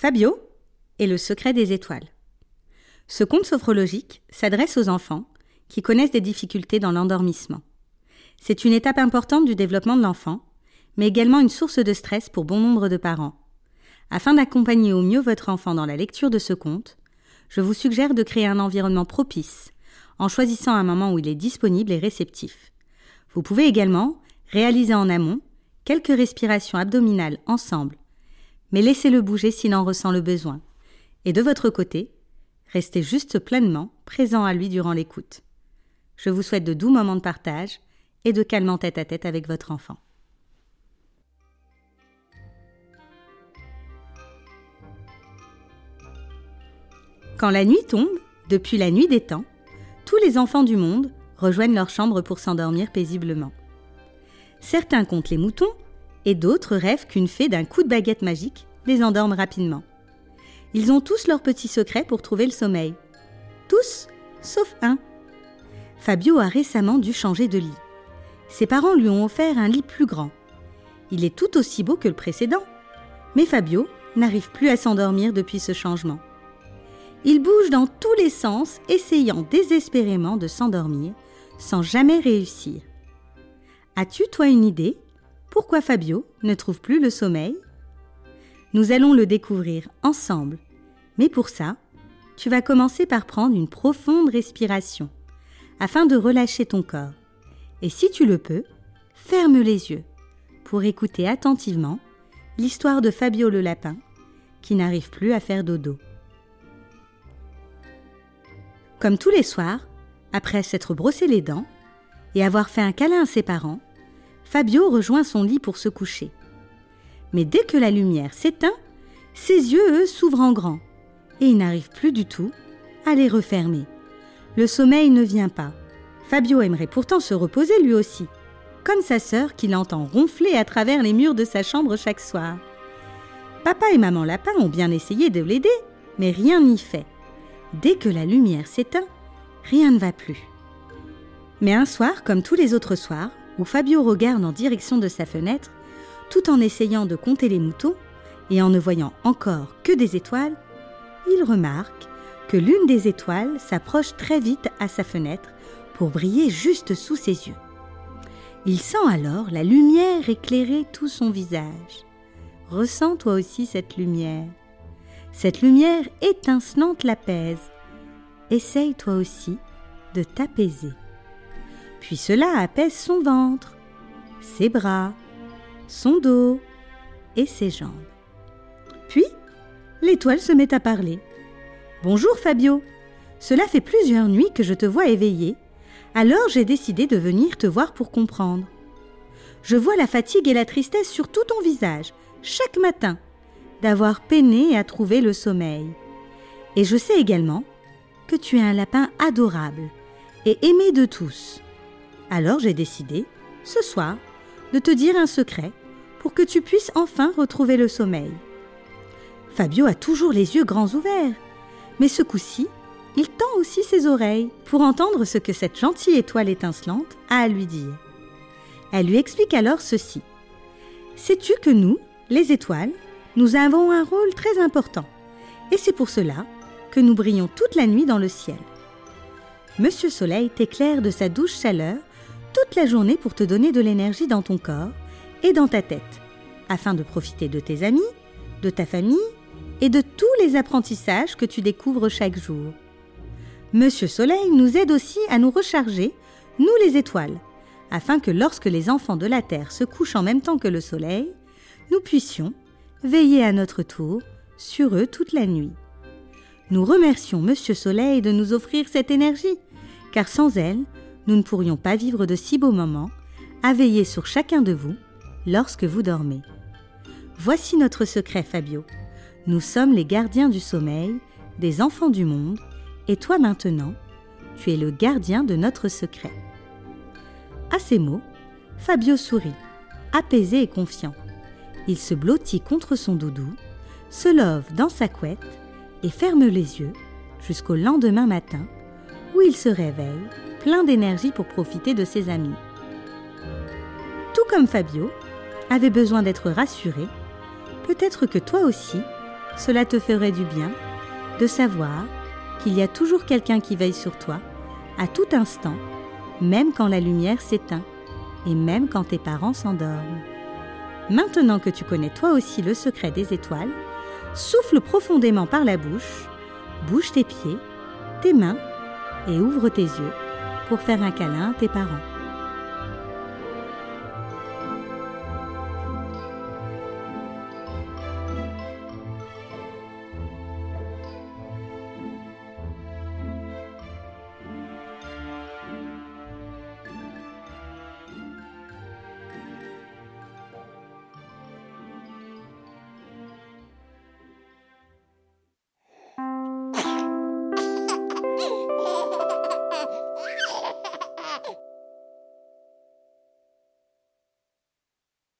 Fabio et le secret des étoiles. Ce conte sophrologique s'adresse aux enfants qui connaissent des difficultés dans l'endormissement. C'est une étape importante du développement de l'enfant, mais également une source de stress pour bon nombre de parents. Afin d'accompagner au mieux votre enfant dans la lecture de ce conte, je vous suggère de créer un environnement propice en choisissant un moment où il est disponible et réceptif. Vous pouvez également réaliser en amont quelques respirations abdominales ensemble, mais laissez-le bouger s'il en ressent le besoin. Et de votre côté, restez juste pleinement présent à lui durant l'écoute. Je vous souhaite de doux moments de partage et de calme en tête à tête avec votre enfant. Quand la nuit tombe, depuis la nuit des temps, tous les enfants du monde rejoignent leur chambre pour s'endormir paisiblement. Certains comptent les moutons et d'autres rêvent qu'une fée d'un coup de baguette magique les endorme rapidement. Ils ont tous leurs petits secrets pour trouver le sommeil. Tous, sauf un. Fabio a récemment dû changer de lit. Ses parents lui ont offert un lit plus grand. Il est tout aussi beau que le précédent. Mais Fabio n'arrive plus à s'endormir depuis ce changement. Il bouge dans tous les sens, essayant désespérément de s'endormir, sans jamais réussir. As-tu, toi, une idée Pourquoi Fabio ne trouve plus le sommeil? Nous allons le découvrir ensemble. Mais pour ça, tu vas commencer par prendre une profonde respiration, afin de relâcher ton corps. Et si tu le peux, ferme les yeux pour écouter attentivement l'histoire de Fabio le lapin, qui n'arrive plus à faire dodo. Comme tous les soirs, après s'être brossé les dents et avoir fait un câlin à ses parents, Fabio rejoint son lit pour se coucher. Mais dès que la lumière s'éteint, ses yeux, eux, s'ouvrent en grand, et il n'arrive plus du tout à les refermer. Le sommeil ne vient pas. Fabio aimerait pourtant se reposer lui aussi, comme sa sœur qu'il entend ronfler à travers les murs de sa chambre chaque soir. Papa et maman lapin ont bien essayé de l'aider, mais rien n'y fait. Dès que la lumière s'éteint, rien ne va plus. Mais un soir, comme tous les autres soirs, où Fabio regarde en direction de sa fenêtre, tout en essayant de compter les moutons, et en ne voyant encore que des étoiles, il remarque que l'une des étoiles s'approche très vite à sa fenêtre pour briller juste sous ses yeux. Il sent alors la lumière éclairer tout son visage. Ressens toi aussi cette lumière. Cette lumière étincelante l'apaise. Essaye toi aussi de t'apaiser. Puis cela apaise son ventre, ses bras, son dos et ses jambes. Puis, l'étoile se met à parler. Bonjour Fabio, cela fait plusieurs nuits que je te vois éveillé, alors j'ai décidé de venir te voir pour comprendre. Je vois la fatigue et la tristesse sur tout ton visage, chaque matin, d'avoir peiné à trouver le sommeil. Et je sais également que tu es un lapin adorable et aimé de tous. Alors j'ai décidé, ce soir, de te dire un secret pour que tu puisses enfin retrouver le sommeil. Fabio a toujours les yeux grands ouverts, mais ce coup-ci, il tend aussi ses oreilles pour entendre ce que cette gentille étoile étincelante a à lui dire. Elle lui explique alors ceci. Sais-tu que nous, les étoiles, nous avons un rôle très important, et c'est pour cela que nous brillons toute la nuit dans le ciel. Monsieur Soleil t'éclaire de sa douce chaleur la journée pour te donner de l'énergie dans ton corps et dans ta tête, afin de profiter de tes amis, de ta famille et de tous les apprentissages que tu découvres chaque jour. Monsieur Soleil nous aide aussi à nous recharger, nous les étoiles, afin que lorsque les enfants de la Terre se couchent en même temps que le Soleil, nous puissions veiller à notre tour sur eux toute la nuit. Nous remercions Monsieur Soleil de nous offrir cette énergie, car sans elle, nous ne pourrions pas vivre de si beaux moments à veiller sur chacun de vous lorsque vous dormez. Voici notre secret, Fabio. Nous sommes les gardiens du sommeil, des enfants du monde, et toi maintenant, tu es le gardien de notre secret. À ces mots, Fabio sourit, apaisé et confiant. Il se blottit contre son doudou, se love dans sa couette et ferme les yeux jusqu'au lendemain matin où il se réveille, plein d'énergie pour profiter de ses amis. Tout comme Fabio avait besoin d'être rassuré, peut-être que toi aussi, cela te ferait du bien de savoir qu'il y a toujours quelqu'un qui veille sur toi à tout instant, même quand la lumière s'éteint et même quand tes parents s'endorment. Maintenant que tu connais toi aussi le secret des étoiles, souffle profondément par la bouche, bouge tes pieds, tes mains et ouvre tes yeux pour faire un câlin à tes parents.